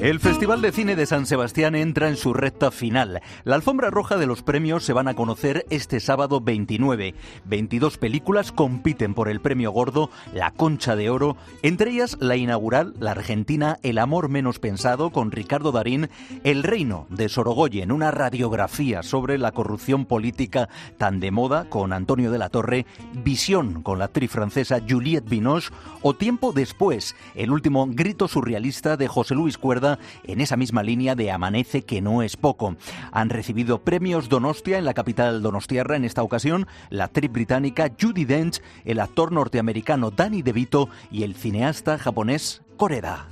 El Festival de Cine de San Sebastián entra en su recta final. La alfombra roja de los premios se van a conocer este sábado 29. 22 películas compiten por el premio gordo, la Concha de Oro, entre ellas la inaugural, la argentina El amor menos pensado, con Ricardo Darín, El reino de Sorogoyen, una radiografía sobre la corrupción política tan de moda, con Antonio de la Torre, Visión, con la actriz francesa Juliette Binoche, o Tiempo después, el último grito surrealista de José Luis Cuerda, en esa misma línea de Amanece, que no es poco. Han recibido premios Donostia en la capital donostiarra en esta ocasión la actriz británica Judy Dench, el actor norteamericano Danny DeVito y el cineasta japonés Koreda.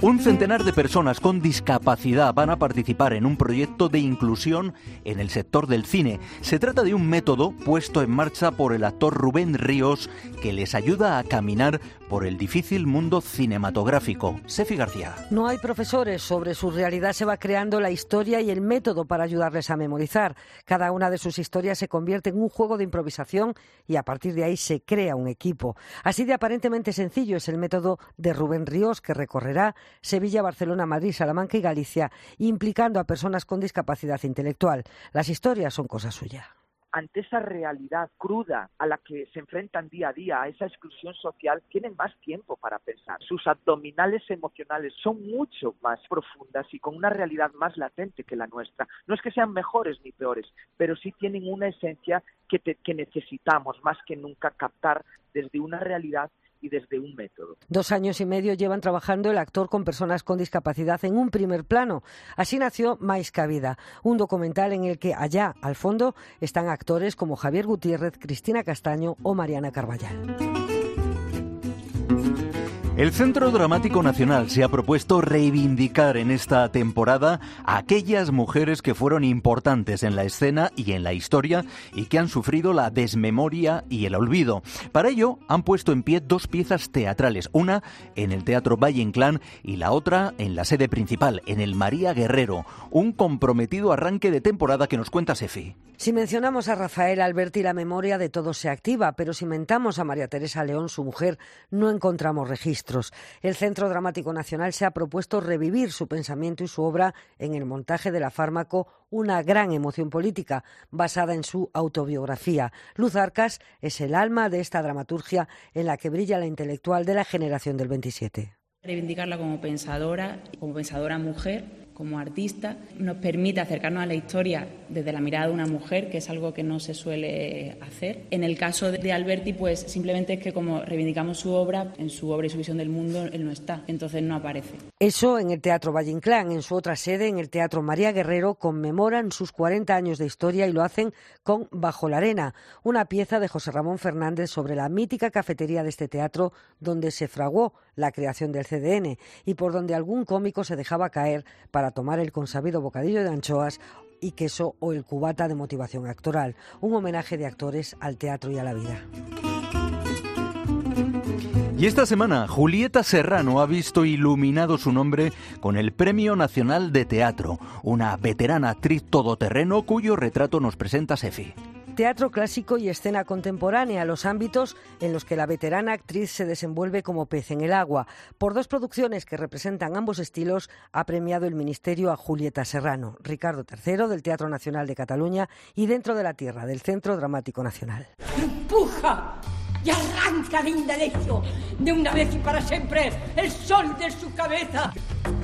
Un centenar de personas con discapacidad van a participar en un proyecto de inclusión en el sector del cine. Se trata de un método puesto en marcha por el actor Rubén Ríos que les ayuda a caminar por el difícil mundo cinematográfico. Sefi García. No hay profesores. Sobre su realidad se va creando la historia y el método para ayudarles a memorizar. Cada una de sus historias se convierte en un juego de improvisación y a partir de ahí se crea un equipo. Así de aparentemente sencillo es el método de Rubén Ríos que recorrerá Sevilla, Barcelona, Madrid, Salamanca y Galicia, implicando a personas con discapacidad intelectual. Las historias son cosa suya ante esa realidad cruda a la que se enfrentan día a día, a esa exclusión social, tienen más tiempo para pensar. Sus abdominales emocionales son mucho más profundas y con una realidad más latente que la nuestra. No es que sean mejores ni peores, pero sí tienen una esencia que, que necesitamos más que nunca captar desde una realidad y desde un método. Dos años y medio llevan trabajando el actor con personas con discapacidad en un primer plano. Así nació Mais Vida, un documental en el que allá, al fondo, están actores como Javier Gutiérrez, Cristina Castaño o Mariana Carballal. El Centro Dramático Nacional se ha propuesto reivindicar en esta temporada a aquellas mujeres que fueron importantes en la escena y en la historia y que han sufrido la desmemoria y el olvido. Para ello han puesto en pie dos piezas teatrales, una en el Teatro Valle Inclán y la otra en la sede principal, en el María Guerrero, un comprometido arranque de temporada que nos cuenta Sefi. Si mencionamos a Rafael Alberti, la memoria de todos se activa, pero si mentamos a María Teresa León, su mujer, no encontramos El Centro Dramático Nacional se ha propuesto revivir su pensamiento y su obra en el montaje de la fármaco Una gran emoción política, basada en su autobiografía. Luz Arcas es el alma de esta dramaturgia en la que brilla la intelectual de la generación del 27. Reivindicarla como pensadora, como pensadora mujer como artista, nos permite acercarnos a la historia desde la mirada de una mujer, que es algo que no se suele hacer. En el caso de Alberti, pues simplemente es que como reivindicamos su obra, en su obra y su visión del mundo, él no está, entonces no aparece. Eso en el Teatro Valle Inclán, en su otra sede, en el Teatro María Guerrero, conmemoran sus 40 años de historia y lo hacen con Bajo la Arena, una pieza de José Ramón Fernández sobre la mítica cafetería de este teatro donde se fraguó la creación del CDN y por donde algún cómico se dejaba caer para tomar el consabido bocadillo de anchoas y queso o el cubata de motivación actoral, un homenaje de actores al teatro y a la vida. Y esta semana, Julieta Serrano ha visto iluminado su nombre con el Premio Nacional de Teatro, una veterana actriz todoterreno cuyo retrato nos presenta Sefi teatro clásico y escena contemporánea, los ámbitos en los que la veterana actriz se desenvuelve como pez en el agua. Por dos producciones que representan ambos estilos, ha premiado el Ministerio a Julieta Serrano, Ricardo III del Teatro Nacional de Cataluña y Dentro de la Tierra del Centro Dramático Nacional. ¡Empuja! y arranca de indalecio de una vez y para siempre el sol de su cabeza.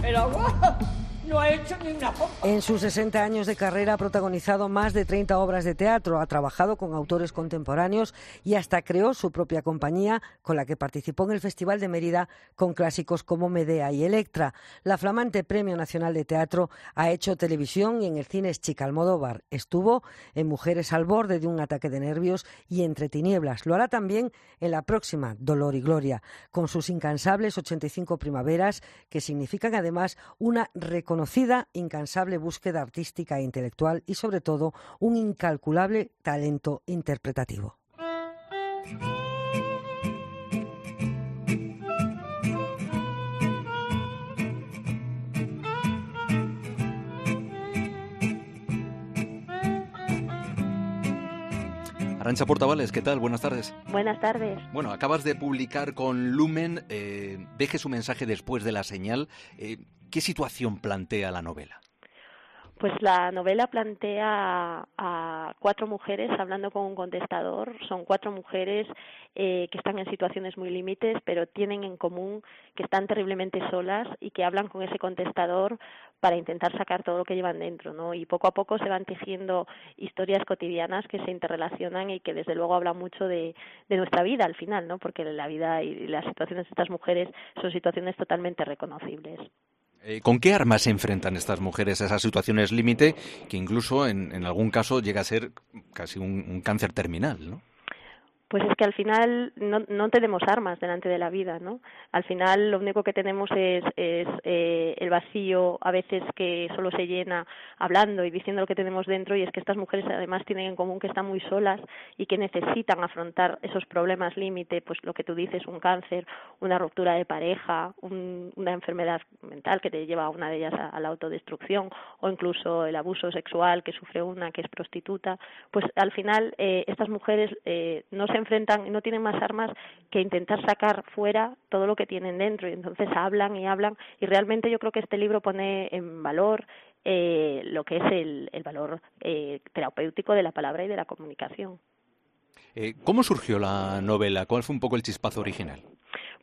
El agua no ha hecho ni una En sus 60 años de carrera ha protagonizado más de 30 obras de teatro, ha trabajado con autores contemporáneos y hasta creó su propia compañía con la que participó en el Festival de Mérida con clásicos como Medea y Electra. La flamante Premio Nacional de Teatro ha hecho televisión y en el cine es Chica Almodóvar. Estuvo en Mujeres al borde de un ataque de nervios y Entre tinieblas. Lo hará también en la próxima Dolor y Gloria, con sus incansables 85 primaveras que significan además una reconocimiento conocida, incansable búsqueda artística e intelectual y sobre todo un incalculable talento interpretativo. Arancha Portavales, ¿qué tal? Buenas tardes. Buenas tardes. Bueno, acabas de publicar con Lumen eh, Deje su mensaje después de la señal. Eh, ¿Qué situación plantea la novela? Pues la novela plantea a cuatro mujeres hablando con un contestador. Son cuatro mujeres eh, que están en situaciones muy límites, pero tienen en común que están terriblemente solas y que hablan con ese contestador para intentar sacar todo lo que llevan dentro, ¿no? Y poco a poco se van tejiendo historias cotidianas que se interrelacionan y que desde luego hablan mucho de, de nuestra vida al final, ¿no? Porque la vida y las situaciones de estas mujeres son situaciones totalmente reconocibles. Eh, ¿Con qué armas se enfrentan estas mujeres a esas situaciones límite que incluso en, algún caso llega a ser casi un, un cáncer terminal, ¿no? Pues es que al final no, no tenemos armas delante de la vida, ¿no? Al final lo único que tenemos es, es eh, el vacío, a veces que solo se llena hablando y diciendo lo que tenemos dentro, y es que estas mujeres además tienen en común que están muy solas y que necesitan afrontar esos problemas límite, pues lo que tú dices, un cáncer, una ruptura de pareja, una enfermedad mental que te lleva a una de ellas a, la autodestrucción, o incluso el abuso sexual que sufre una que es prostituta, pues al final eh, estas mujeres eh, no se enfrentan y no tienen más armas que intentar sacar fuera todo lo que tienen dentro y entonces hablan y hablan y realmente yo creo que este libro pone en valor eh, lo que es el, el valor eh, terapéutico de la palabra y de la comunicación. Eh, ¿Cómo surgió la novela? ¿Cuál fue un poco el chispazo original?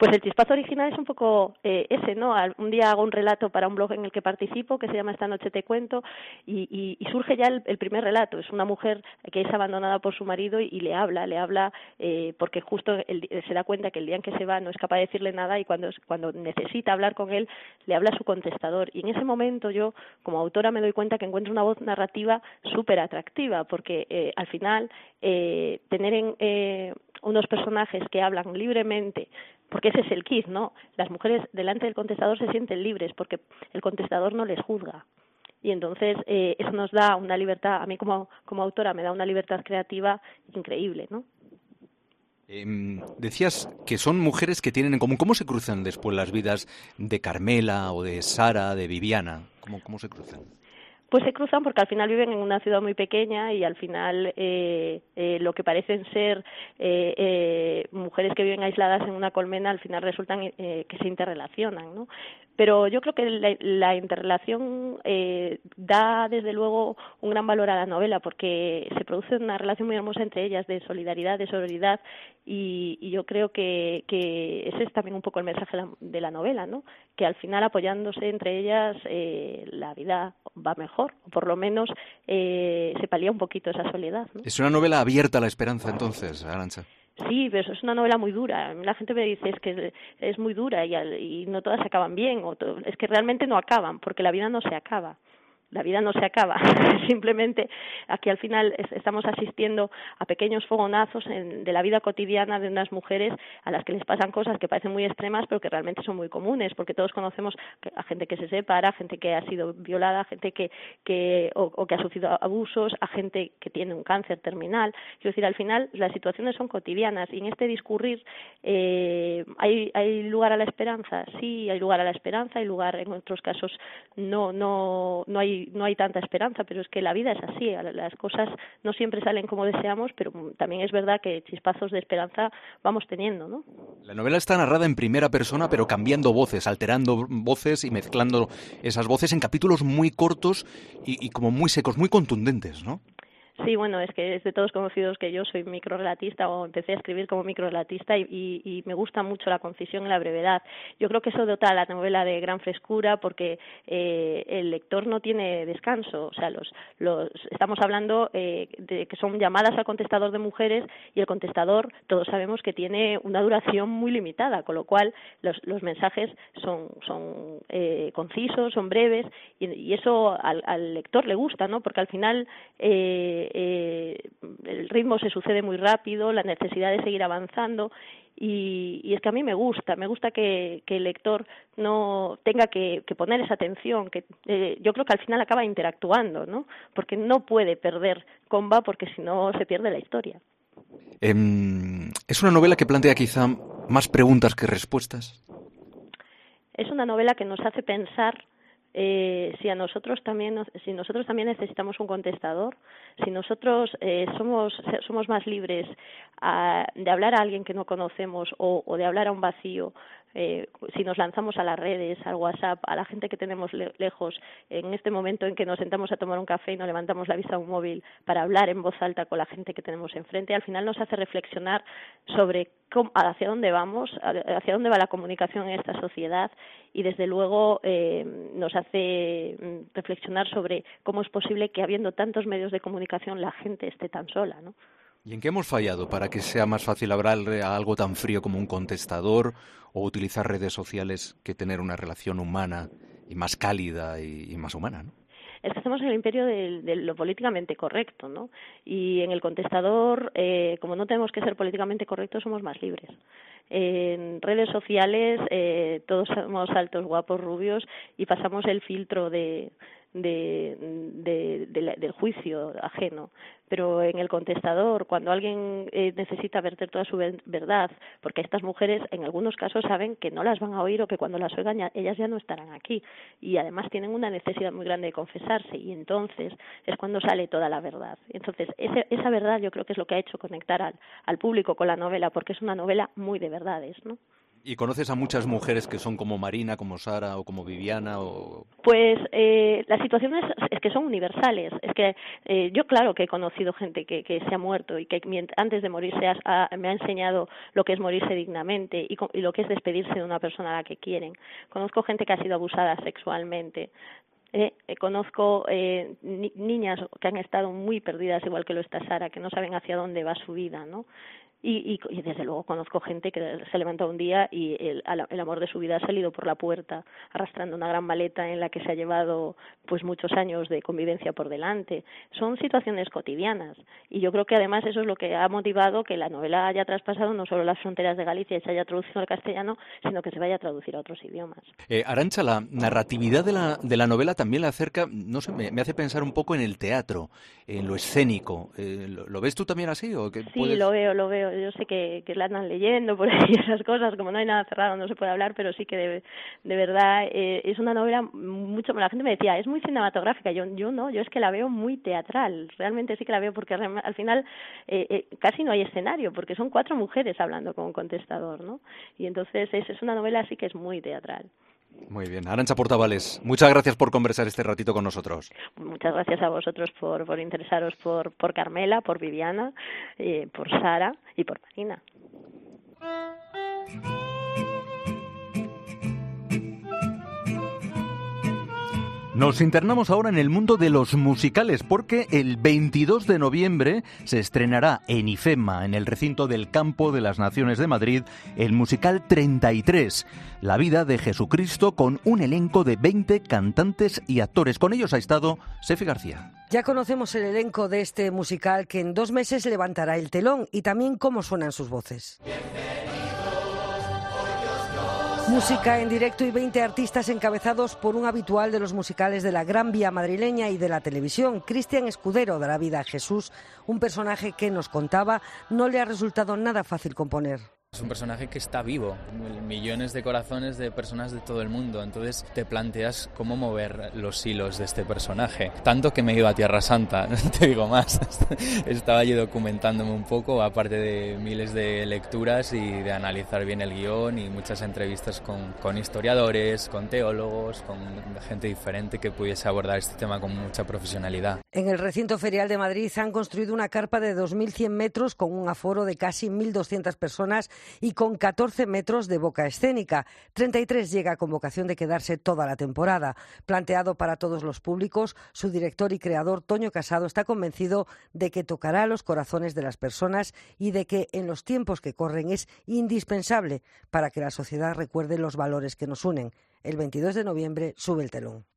Pues el chispazo original es un poco eh, ese, ¿no? Un día hago un relato para un blog en el que participo, que se llama Esta noche te cuento, y, surge ya el, primer relato. Es una mujer que es abandonada por su marido y, le habla, le habla eh, porque justo se da cuenta que el día en que se va no es capaz de decirle nada y cuando, cuando necesita hablar con él, le habla a su contestador. Y en ese momento yo, como autora, me doy cuenta que encuentro una voz narrativa súper atractiva, porque eh, al final tener en, unos personajes que hablan libremente porque ese es el kit, ¿no? Las mujeres delante del contestador se sienten libres porque el contestador no les juzga. Y entonces eh, eso nos da una libertad, a mí como, como autora me da una libertad creativa increíble, ¿no? Em, decías que son mujeres que tienen en común. ¿Cómo se cruzan después las vidas de Carmela o de Sara, de Viviana? ¿Cómo, cómo se cruzan? Pues se cruzan porque al final viven en una ciudad muy pequeña y al final eh, eh, lo que parecen ser eh, mujeres que viven aisladas en una colmena al final resultan que se interrelacionan, ¿no? Pero yo creo que la, interrelación da desde luego un gran valor a la novela porque se produce una relación muy hermosa entre ellas de solidaridad, de sororidad y, yo creo que, ese es también un poco el mensaje de la novela, ¿no? Que al final apoyándose entre ellas la vida va mejor o por lo menos eh, se palía un poquito esa soledad. Es una novela abierta a la esperanza, entonces, Arancha. Sí, pero es una novela muy dura. La gente me dice es que es muy dura y, y no todas acaban bien, o es que realmente no acaban, porque la vida no se acaba la vida no se acaba. Simplemente aquí al final estamos asistiendo a pequeños fogonazos de la vida cotidiana de unas mujeres a las que les pasan cosas que parecen muy extremas, pero que realmente son muy comunes, porque todos conocemos a gente que se separa, gente que ha sido violada, gente que, que o, que ha sufrido abusos, a gente que tiene un cáncer terminal. Quiero decir, al final las situaciones son cotidianas y en este discurrir eh, ¿hay, hay lugar a la esperanza. Sí, hay lugar a la esperanza, hay lugar en otros casos no no no hay no hay tanta esperanza, pero es que la vida es así, las cosas no siempre salen como deseamos, pero también es verdad que chispazos de esperanza vamos teniendo, ¿no? La novela está narrada en primera persona, pero cambiando voces, alterando voces y mezclando esas voces en capítulos muy cortos y, y como muy secos, muy contundentes, ¿no? Sí, bueno, es que es de todos conocidos que yo soy microrelatista o empecé a escribir como microrelatista y, y, me gusta mucho la concisión y la brevedad. Yo creo que eso dota a la novela de gran frescura porque eh, el lector no tiene descanso. O sea, los, los estamos hablando eh, de que son llamadas al contestador de mujeres y el contestador todos sabemos que tiene una duración muy limitada, con lo cual los, los mensajes son, son eh, concisos, son breves y, y eso al, al, lector le gusta, ¿no? Porque al final eh, eh, el ritmo se sucede muy rápido, la necesidad de seguir avanzando y, es que a mí me gusta, me gusta que, el lector no tenga que, poner esa atención, que eh, yo creo que al final acaba interactuando, ¿no? Porque no puede perder comba porque si no se pierde la historia. Em, ¿Es una novela que plantea quizá más preguntas que respuestas? Es una novela que nos hace pensar eh, si a nosotros también si nosotros también necesitamos un contestador si nosotros eh, somos somos más libres de hablar a alguien que no conocemos o, o de hablar a un vacío eh, si nos lanzamos a las redes, al WhatsApp, a la gente que tenemos lejos, en este momento en que nos sentamos a tomar un café y nos levantamos la vista a un móvil para hablar en voz alta con la gente que tenemos enfrente, al final nos hace reflexionar sobre cómo, hacia dónde vamos, hacia dónde va la comunicación en esta sociedad y desde luego eh, nos hace mm, reflexionar sobre cómo es posible que habiendo tantos medios de comunicación la gente esté tan sola, ¿no? ¿Y en qué hemos fallado para que sea más fácil hablar a algo tan frío como un contestador o utilizar redes sociales que tener una relación humana y más cálida y, más humana? ¿no? es que hacemos el imperio de, lo políticamente correcto, ¿no? Y en el contestador, eh, como no tenemos que ser políticamente correctos, somos más libres. En redes sociales eh, todos somos altos, guapos, rubios y pasamos el filtro de, de, del juicio ajeno. Pero en el contestador, cuando alguien eh, necesita verter toda su verdad, porque estas mujeres en algunos casos saben que no las van a oír o que cuando las oigan ellas ya no estarán aquí y además tienen una necesidad muy grande de confesarse y entonces es cuando sale toda la verdad. Entonces esa verdad yo creo que es lo que ha hecho conectar al, al público con la novela porque es una novela muy de verdades, ¿no? ¿Y conoces a muchas mujeres que son como Marina, como Sara o como Viviana? O... Pues eh, las situaciones es que son universales. Es que eh, yo claro que he conocido gente que, que se ha muerto y que antes de morirse me ha enseñado lo que es morirse dignamente y, y lo que es despedirse de una persona a la que quieren. Conozco gente que ha sido abusada sexualmente. Eh, eh, conozco eh, niñas que han estado muy perdidas, igual que lo está Sara, que no saben hacia dónde va su vida, ¿no? Y, y, desde luego conozco gente que se levanta un día y el, el, amor de su vida ha salido por la puerta arrastrando una gran maleta en la que se ha llevado pues muchos años de convivencia por delante. Son situaciones cotidianas y yo creo que además eso es lo que ha motivado que la novela haya traspasado no solo las fronteras de Galicia y se haya traducido al castellano sino que se vaya a traducir a otros idiomas. Eh, Arancha la narratividad de la, de la novela también la acerca no sé me, me hace pensar un poco en el teatro en lo escénico. Eh, ¿lo, ves tú también así o que sí lo veo lo veo yo sé que, que la andan leyendo por ahí esas cosas, como no hay nada cerrado no se puede hablar, pero sí que de, de verdad eh, es una novela mucho, la gente me decía, es muy cinematográfica, yo, yo no, yo es que la veo muy teatral, realmente sí que la veo porque al final eh, eh, casi no hay escenario, porque son cuatro mujeres hablando con un contestador, ¿no? Y entonces es, es una novela así que es muy teatral. Muy bien. Arancha Portavales, muchas gracias por conversar este ratito con nosotros. Muchas gracias a vosotros por, por interesaros por, por Carmela, por Viviana, eh, por Sara y por Marina. Nos internamos ahora en el mundo de los musicales porque el 22 de noviembre se estrenará en IFEMA, en el recinto del Campo de las Naciones de Madrid, el musical 33, La vida de Jesucristo con un elenco de 20 cantantes y actores. Con ellos ha estado Sefi García. Ya conocemos el elenco de este musical que en dos meses levantará el telón y también cómo suenan sus voces. Música en directo y 20 artistas encabezados por un habitual de los musicales de la Gran Vía madrileña y de la televisión, Cristian Escudero, de la vida a Jesús, un personaje que nos contaba no le ha resultado nada fácil componer. Es un personaje que está vivo, millones de corazones de personas de todo el mundo, entonces te planteas cómo mover los hilos de este personaje. Tanto que me he ido a Tierra Santa, no te digo más. Estaba allí documentándome un poco, aparte de miles de lecturas y de analizar bien el guion y muchas entrevistas con, con historiadores, con teólogos, con gente diferente que pudiese abordar este tema con mucha profesionalidad. En el recinto ferial de Madrid han construido una carpa de 2.100 metros con un aforo de casi 1.200 personas y con 14 metros de boca escénica. 33 llega con vocación de quedarse toda la temporada. Planteado para todos los públicos, su director y creador, Toño Casado, está convencido de que tocará los corazones de las personas y de que en los tiempos que corren es indispensable para que la sociedad recuerde los valores que nos unen. El 22 de noviembre sube el telón.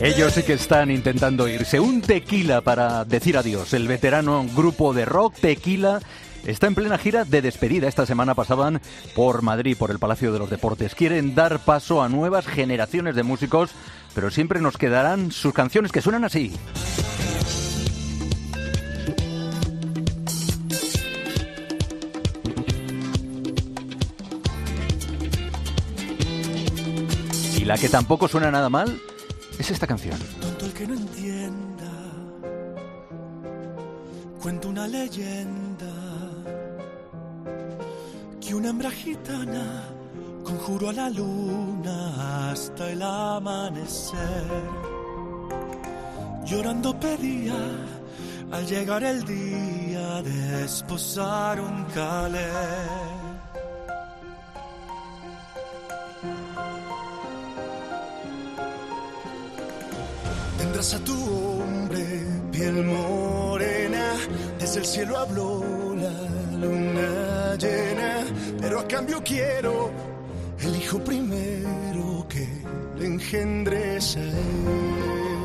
Ellos sí que están intentando irse. Un tequila para decir adiós. El veterano grupo de rock Tequila está en plena gira de despedida. Esta semana pasaban por Madrid, por el Palacio de los Deportes. Quieren dar paso a nuevas generaciones de músicos, pero siempre nos quedarán sus canciones que suenan así. Y la que tampoco suena nada mal es esta canción. Tonto el que no entienda, cuento una leyenda que una hembra gitana conjuró a la luna hasta el amanecer. Llorando pedía al llegar el día de esposar un calé. A tu hombre, piel morena, desde el cielo habló la luna llena, pero a cambio quiero el hijo primero que le engendres.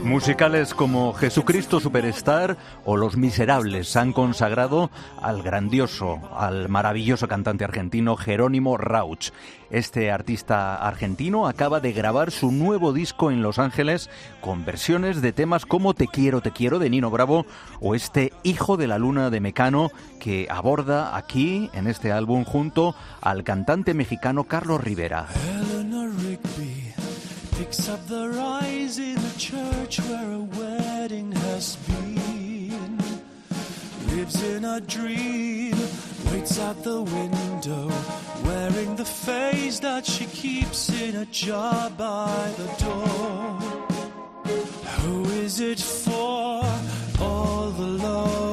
Musicales como Jesucristo Superstar o Los Miserables han consagrado al grandioso, al maravilloso cantante argentino Jerónimo Rauch. Este artista argentino acaba de grabar su nuevo disco en Los Ángeles con versiones de temas como Te quiero, te quiero de Nino Bravo o este Hijo de la Luna de Mecano que aborda aquí en este álbum junto al cantante mexicano Carlos Rivera. Lives in a dream, waits at the window, wearing the face that she keeps in a jar by the door. Who is it for? All the lonely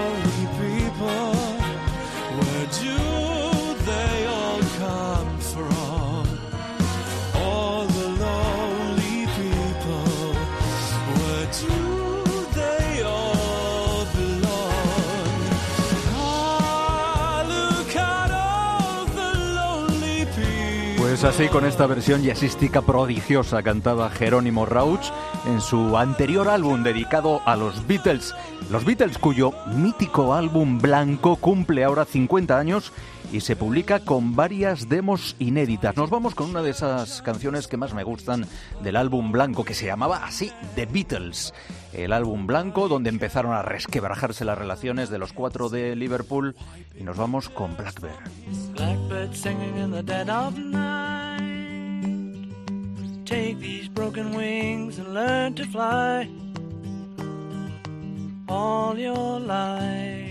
Así con esta versión jazzística prodigiosa cantaba Jerónimo Rauch en su anterior álbum dedicado a los Beatles. Los Beatles cuyo mítico álbum blanco cumple ahora 50 años y se publica con varias demos inéditas. Nos vamos con una de esas canciones que más me gustan del álbum blanco que se llamaba así The Beatles. El álbum blanco donde empezaron a resquebrajarse las relaciones de los cuatro de Liverpool y nos vamos con Blackbird. Blackbird singing in the dead of night. Take these broken wings and learn to fly all your life.